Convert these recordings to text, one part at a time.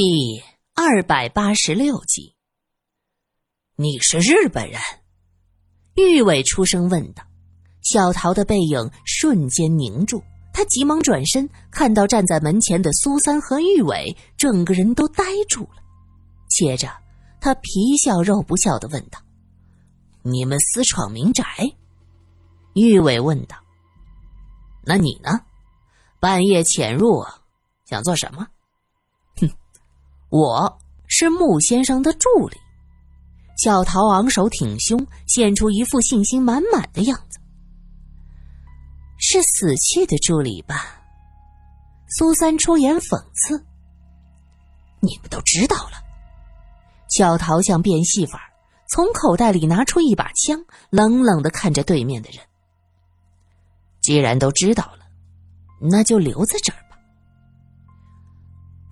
第二百八十六集，你是日本人？玉伟出声问道。小桃的背影瞬间凝住，他急忙转身，看到站在门前的苏三和玉伟，整个人都呆住了。接着，他皮笑肉不笑的问道：“你们私闯民宅？”玉伟问道：“那你呢？半夜潜入，想做什么？”我是穆先生的助理，小桃昂首挺胸，现出一副信心满满的样子。是死去的助理吧？苏三出言讽刺。你们都知道了。小桃像变戏法，从口袋里拿出一把枪，冷冷的看着对面的人。既然都知道了，那就留在这儿。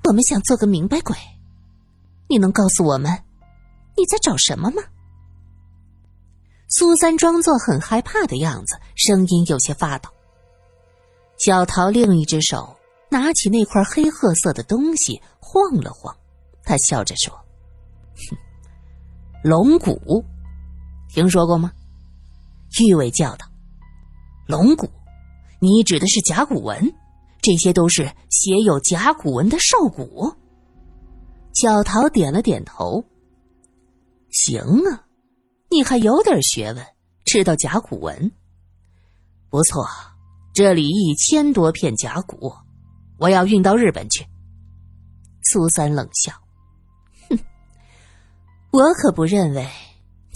我们想做个明白鬼，你能告诉我们你在找什么吗？苏三装作很害怕的样子，声音有些发抖。小桃另一只手拿起那块黑褐色的东西，晃了晃，他笑着说：“哼，龙骨，听说过吗？”玉伟叫道：“龙骨，你指的是甲骨文？”这些都是写有甲骨文的兽骨。小桃点了点头。行啊，你还有点学问，知道甲骨文。不错，这里一千多片甲骨，我要运到日本去。苏三冷笑：“哼，我可不认为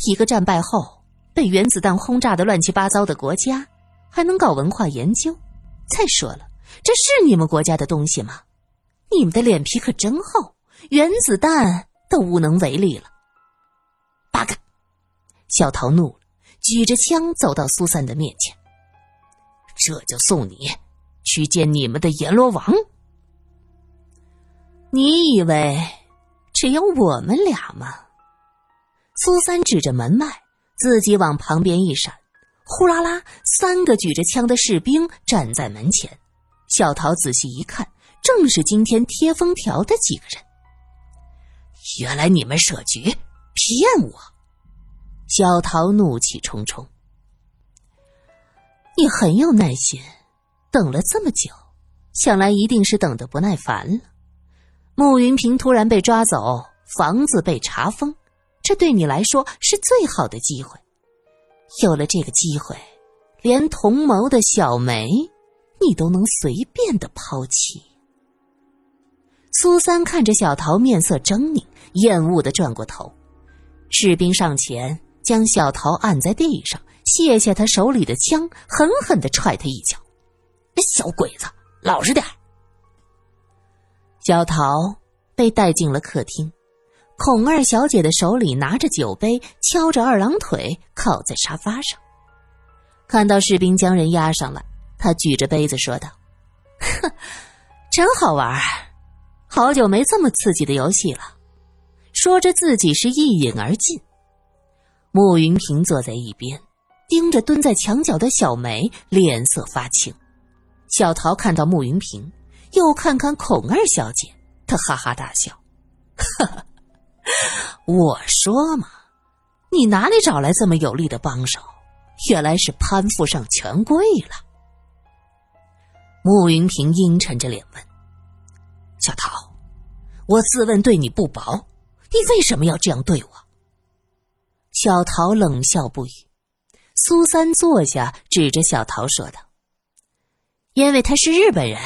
一个战败后被原子弹轰炸的乱七八糟的国家还能搞文化研究。再说了。”这是你们国家的东西吗？你们的脸皮可真厚，原子弹都无能为力了。八嘎！小桃怒了，举着枪走到苏三的面前。这就送你去见你们的阎罗王。你以为只有我们俩吗？苏三指着门外，自己往旁边一闪，呼啦啦，三个举着枪的士兵站在门前。小桃仔细一看，正是今天贴封条的几个人。原来你们设局骗我！小桃怒气冲冲。你很有耐心，等了这么久，想来一定是等得不耐烦了。慕云平突然被抓走，房子被查封，这对你来说是最好的机会。有了这个机会，连同谋的小梅。你都能随便的抛弃。苏三看着小桃，面色狰狞，厌恶的转过头。士兵上前将小桃按在地上，卸下他手里的枪，狠狠的踹他一脚：“小鬼子，老实点小桃被带进了客厅，孔二小姐的手里拿着酒杯，敲着二郎腿，靠在沙发上。看到士兵将人押上来。他举着杯子说道：“哼，真好玩好久没这么刺激的游戏了。”说着，自己是一饮而尽。慕云平坐在一边，盯着蹲在墙角的小梅，脸色发青。小桃看到慕云平，又看看孔二小姐，她哈哈大笑：“哈哈，我说嘛，你哪里找来这么有力的帮手？原来是攀附上权贵了。”慕云平阴沉着脸问：“小桃，我自问对你不薄，你为什么要这样对我？”小桃冷笑不语。苏三坐下，指着小桃说道：“因为他是日本人。”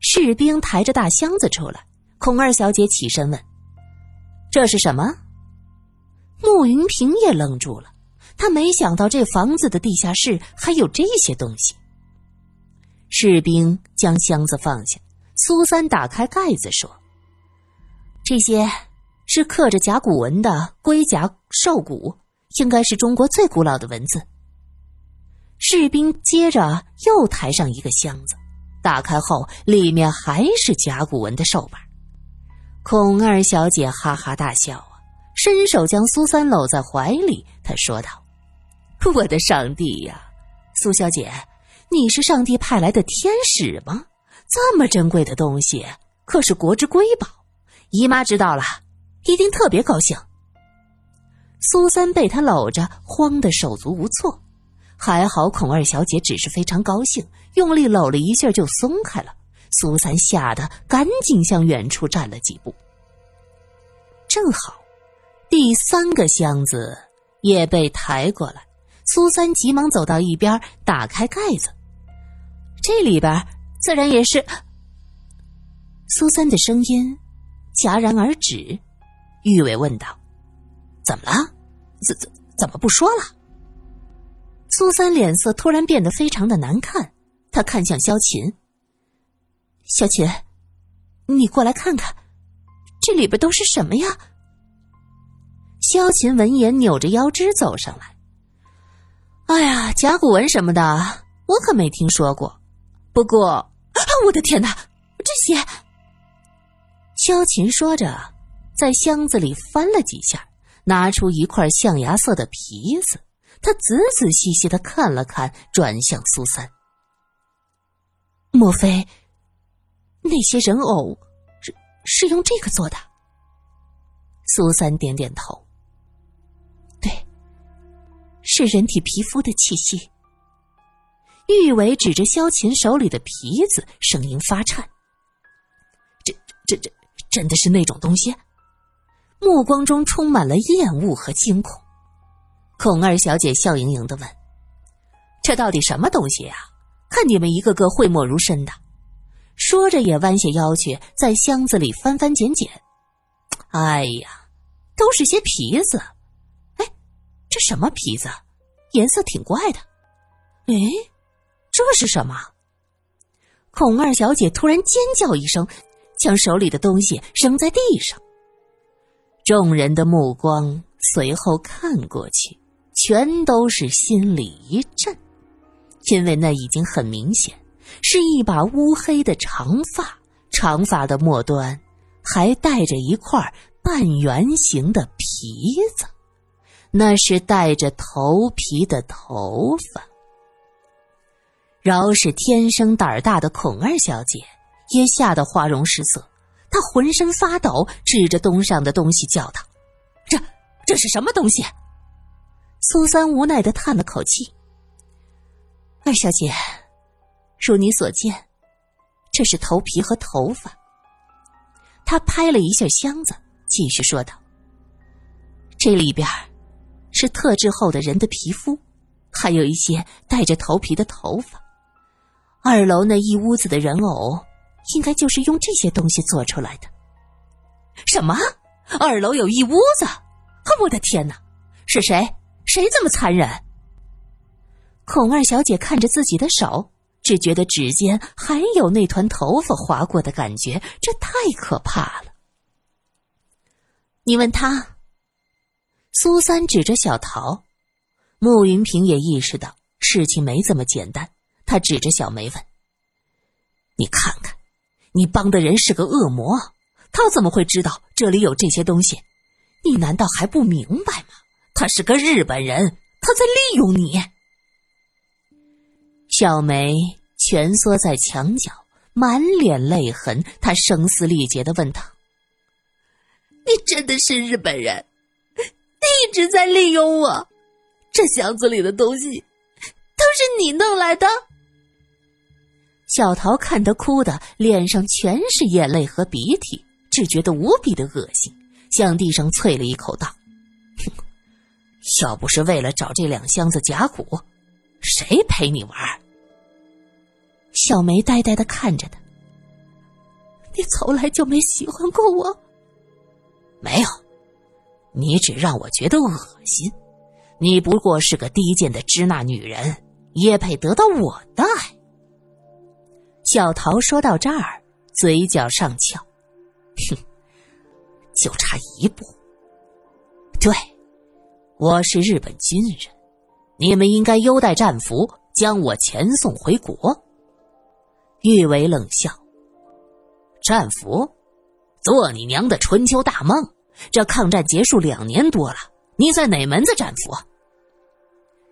士兵抬着大箱子出来，孔二小姐起身问：“这是什么？”慕云平也愣住了，他没想到这房子的地下室还有这些东西。士兵将箱子放下，苏三打开盖子说：“这些是刻着甲骨文的龟甲兽骨，应该是中国最古老的文字。”士兵接着又抬上一个箱子，打开后里面还是甲骨文的兽板。孔二小姐哈哈大笑啊，伸手将苏三搂在怀里，她说道：“我的上帝呀，苏小姐！”你是上帝派来的天使吗？这么珍贵的东西，可是国之瑰宝，姨妈知道了，一定特别高兴。苏三被他搂着，慌得手足无措。还好孔二小姐只是非常高兴，用力搂了一下就松开了。苏三吓得赶紧向远处站了几步。正好，第三个箱子也被抬过来。苏三急忙走到一边，打开盖子，这里边自然也是。苏三的声音戛然而止，玉伟问道：“怎么了？怎怎怎么不说了？”苏三脸色突然变得非常的难看，他看向萧琴：“萧琴，你过来看看，这里边都是什么呀？”萧琴闻言，扭着腰肢走上来。哎呀，甲骨文什么的，我可没听说过。不过，我的天哪，这些……萧琴说着，在箱子里翻了几下，拿出一块象牙色的皮子。他仔仔细细的看了看，转向苏三：“莫非那些人偶是是用这个做的？”苏三点点头。对是人体皮肤的气息。玉伟指着萧琴手里的皮子，声音发颤：“这、这、这，真的是那种东西？”目光中充满了厌恶和惊恐。孔二小姐笑盈盈的问：“这到底什么东西呀？看你们一个个讳莫如深的。”说着也弯下腰去，在箱子里翻翻捡捡。哎呀，都是些皮子。哎这什么皮子？颜色挺怪的。哎，这是什么？孔二小姐突然尖叫一声，将手里的东西扔在地上。众人的目光随后看过去，全都是心里一震，因为那已经很明显是一把乌黑的长发，长发的末端还带着一块半圆形的皮子。那是带着头皮的头发。饶是天生胆儿大的孔二小姐，也吓得花容失色。她浑身发抖，指着东上的东西叫道：“这这是什么东西？”苏三无奈的叹了口气：“二小姐，如你所见，这是头皮和头发。”他拍了一下箱子，继续说道：“这里边。”是特制后的人的皮肤，还有一些带着头皮的头发。二楼那一屋子的人偶，应该就是用这些东西做出来的。什么？二楼有一屋子？我的天哪！是谁？谁这么残忍？孔二小姐看着自己的手，只觉得指尖还有那团头发划过的感觉，这太可怕了。你问他。苏三指着小桃，穆云平也意识到事情没这么简单。他指着小梅问：“你看看，你帮的人是个恶魔，他怎么会知道这里有这些东西？你难道还不明白吗？他是个日本人，他在利用你。”小梅蜷缩在墙角，满脸泪痕。她声嘶力竭的问道：“你真的是日本人？”一直在利用我，这箱子里的东西都是你弄来的。小桃看他哭的脸上全是眼泪和鼻涕，只觉得无比的恶心，向地上啐了一口道：“哼，要不是为了找这两箱子甲骨，谁陪你玩？”小梅呆呆的看着他：“你从来就没喜欢过我？没有。”你只让我觉得恶心，你不过是个低贱的支那女人，也配得到我的爱。小桃说到这儿，嘴角上翘，哼，就差一步。对，我是日本军人，你们应该优待战俘，将我遣送回国。玉伟冷笑：“战俘，做你娘的春秋大梦！”这抗战结束两年多了，你在哪门子战俘？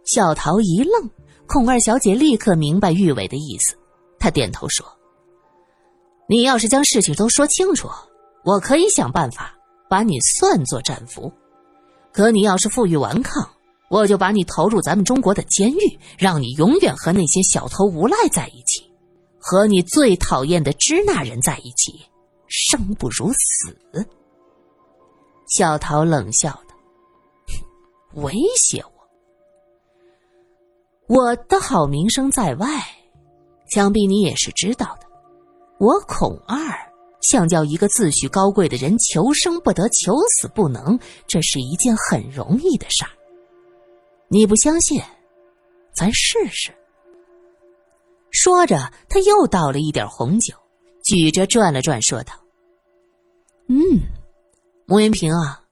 小桃一愣，孔二小姐立刻明白玉伟的意思，他点头说：“你要是将事情都说清楚，我可以想办法把你算作战俘。可你要是负隅顽抗，我就把你投入咱们中国的监狱，让你永远和那些小偷无赖在一起，和你最讨厌的支那人在一起，生不如死。小桃冷笑道：“ 威胁我？我的好名声在外，想必你也是知道的。我孔二想叫一个自诩高贵的人求生不得，求死不能，这是一件很容易的事儿。你不相信？咱试试。”说着，他又倒了一点红酒，举着转了转，说道：“嗯。”穆云平啊，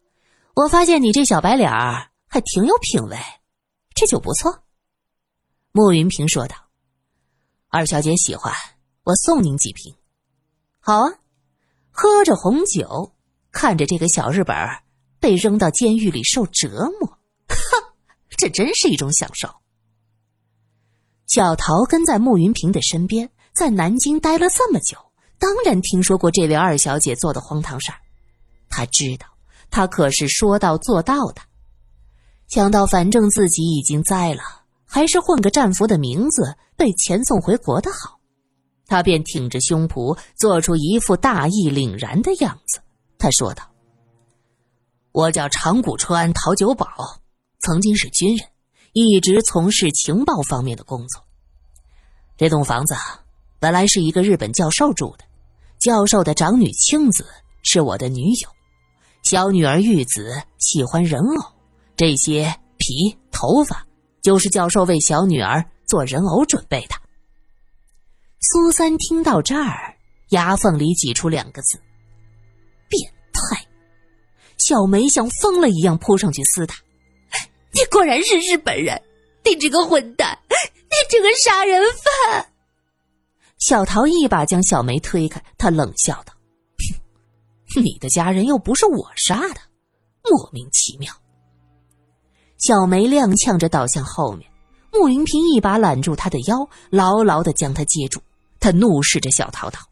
我发现你这小白脸儿还挺有品味，这酒不错。穆云平说道：“二小姐喜欢，我送您几瓶。”好啊，喝着红酒，看着这个小日本被扔到监狱里受折磨，哈，这真是一种享受。小桃跟在穆云平的身边，在南京待了这么久，当然听说过这位二小姐做的荒唐事儿。他知道，他可是说到做到的。想到反正自己已经栽了，还是混个战俘的名字被遣送回国的好，他便挺着胸脯，做出一副大义凛然的样子。他说道：“我叫长谷川陶久保，曾经是军人，一直从事情报方面的工作。这栋房子本来是一个日本教授住的，教授的长女庆子是我的女友。”小女儿玉子喜欢人偶，这些皮头发就是教授为小女儿做人偶准备的。苏三听到这儿，牙缝里挤出两个字：“变态。”小梅像疯了一样扑上去撕他：“你果然是日本人！你这个混蛋！你这个杀人犯！”小桃一把将小梅推开，他冷笑道。你的家人又不是我杀的，莫名其妙。小梅踉跄着倒向后面，穆云平一把揽住她的腰，牢牢的将她接住。他怒视着小桃桃：“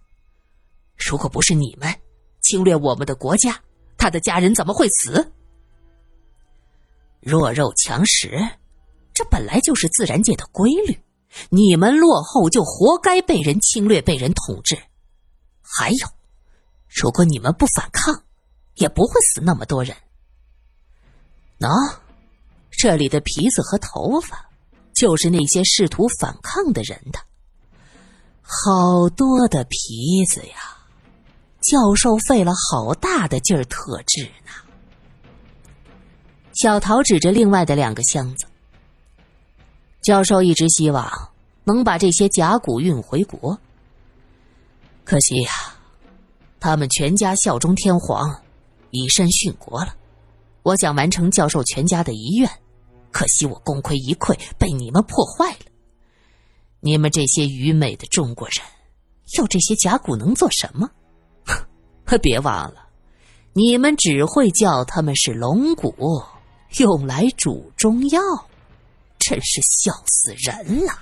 如果不是你们侵略我们的国家，他的家人怎么会死？弱肉强食，这本来就是自然界的规律。你们落后，就活该被人侵略、被人统治。还有。”如果你们不反抗，也不会死那么多人。喏，这里的皮子和头发，就是那些试图反抗的人的。好多的皮子呀！教授费了好大的劲儿特制呢。小桃指着另外的两个箱子。教授一直希望能把这些甲骨运回国，可惜呀。他们全家效忠天皇，以身殉国了。我想完成教授全家的遗愿，可惜我功亏一篑，被你们破坏了。你们这些愚昧的中国人，要这些甲骨能做什么？别忘了，你们只会叫他们是龙骨，用来煮中药，真是笑死人了！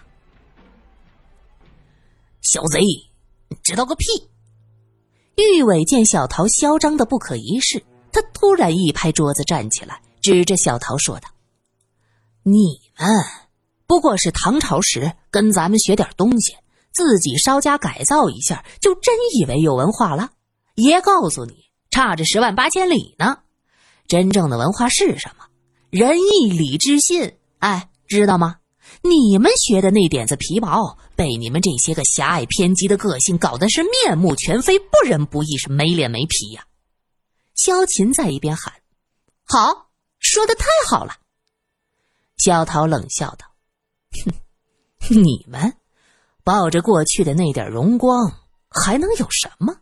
小贼，你知道个屁！玉伟见小桃嚣张的不可一世，他突然一拍桌子站起来，指着小桃说道：“你们不过是唐朝时跟咱们学点东西，自己稍加改造一下，就真以为有文化了？爷告诉你，差着十万八千里呢！真正的文化是什么？仁义礼智信，哎，知道吗？”你们学的那点子皮毛，被你们这些个狭隘偏激的个性搞得是面目全非，不仁不义，是没脸没皮呀！萧琴在一边喊：“好，说的太好了。”小桃冷笑道：“哼，你们抱着过去的那点荣光，还能有什么？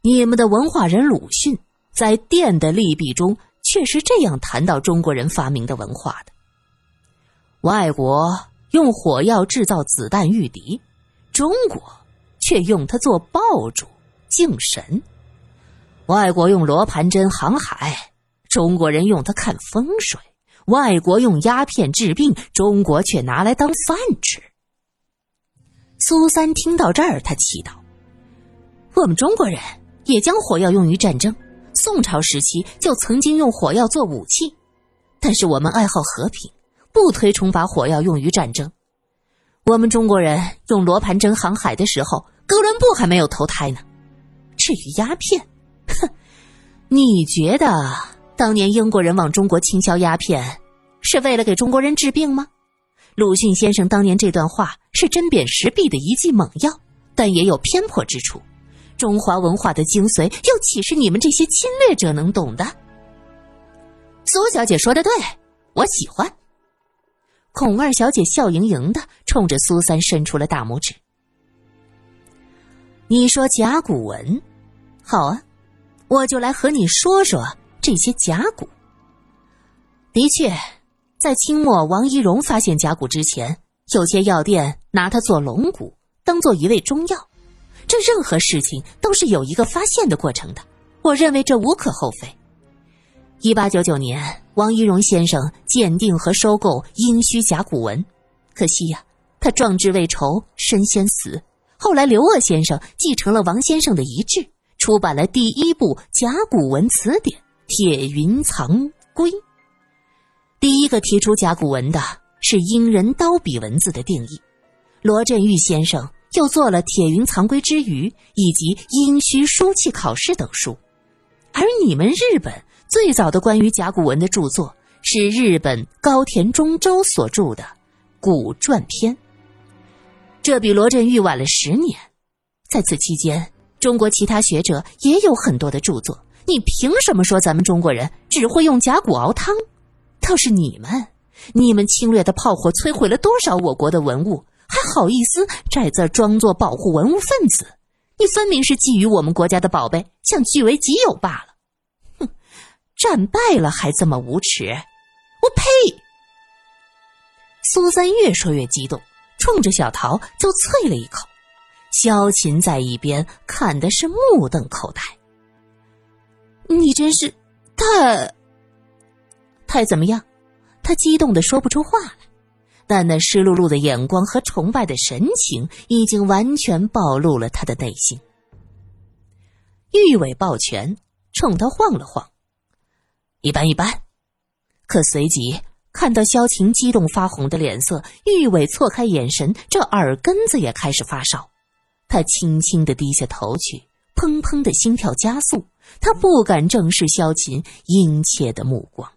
你们的文化人鲁迅在《电的利弊》中，却是这样谈到中国人发明的文化的。”外国用火药制造子弹御敌，中国却用它做爆竹敬神。外国用罗盘针航海，中国人用它看风水。外国用鸦片治病，中国却拿来当饭吃。苏三听到这儿，他气道：“我们中国人也将火药用于战争，宋朝时期就曾经用火药做武器，但是我们爱好和平，不推崇把火药用于战争。我们中国人用罗盘针航海的时候，哥伦布还没有投胎呢。至于鸦片，哼，你觉得当年英国人往中国倾销鸦片，是为了给中国人治病吗？鲁迅先生当年这段话是针砭时弊的一剂猛药，但也有偏颇之处。中华文化的精髓，又岂是你们这些侵略者能懂的？苏小姐说的对，我喜欢。孔二小姐笑盈盈的冲着苏三伸出了大拇指。你说甲骨文，好啊，我就来和你说说这些甲骨。的确，在清末王一荣发现甲骨之前，有些药店拿它做龙骨，当做一味中药。这任何事情都是有一个发现的过程的，我认为这无可厚非。一八九九年，王一荣先生鉴定和收购殷墟甲骨文，可惜呀，他壮志未酬身先死。后来刘鄂先生继承了王先生的遗志，出版了第一部甲骨文词典《铁云藏龟》。第一个提出甲骨文的是殷人刀笔文字的定义，罗振玉先生又做了《铁云藏龟之语》以及《殷墟书契考试》等书，而你们日本。最早的关于甲骨文的著作是日本高田中州所著的《古传篇》，这比罗振玉晚了十年。在此期间，中国其他学者也有很多的著作。你凭什么说咱们中国人只会用甲骨熬汤？倒是你们，你们侵略的炮火摧毁了多少我国的文物，还好意思在这装作保护文物分子？你分明是觊觎我们国家的宝贝，想据为己有罢了。哼战败了还这么无耻！我呸！苏三越说越激动，冲着小桃就啐了一口。萧琴在一边看的是目瞪口呆。你真是太……太怎么样？他激动的说不出话来，但那湿漉漉的眼光和崇拜的神情已经完全暴露了他的内心。玉伟抱拳冲他晃了晃。一般一般，可随即看到萧晴激动发红的脸色，玉伟错开眼神，这耳根子也开始发烧。他轻轻的低下头去，砰砰的心跳加速，他不敢正视萧晴殷切的目光。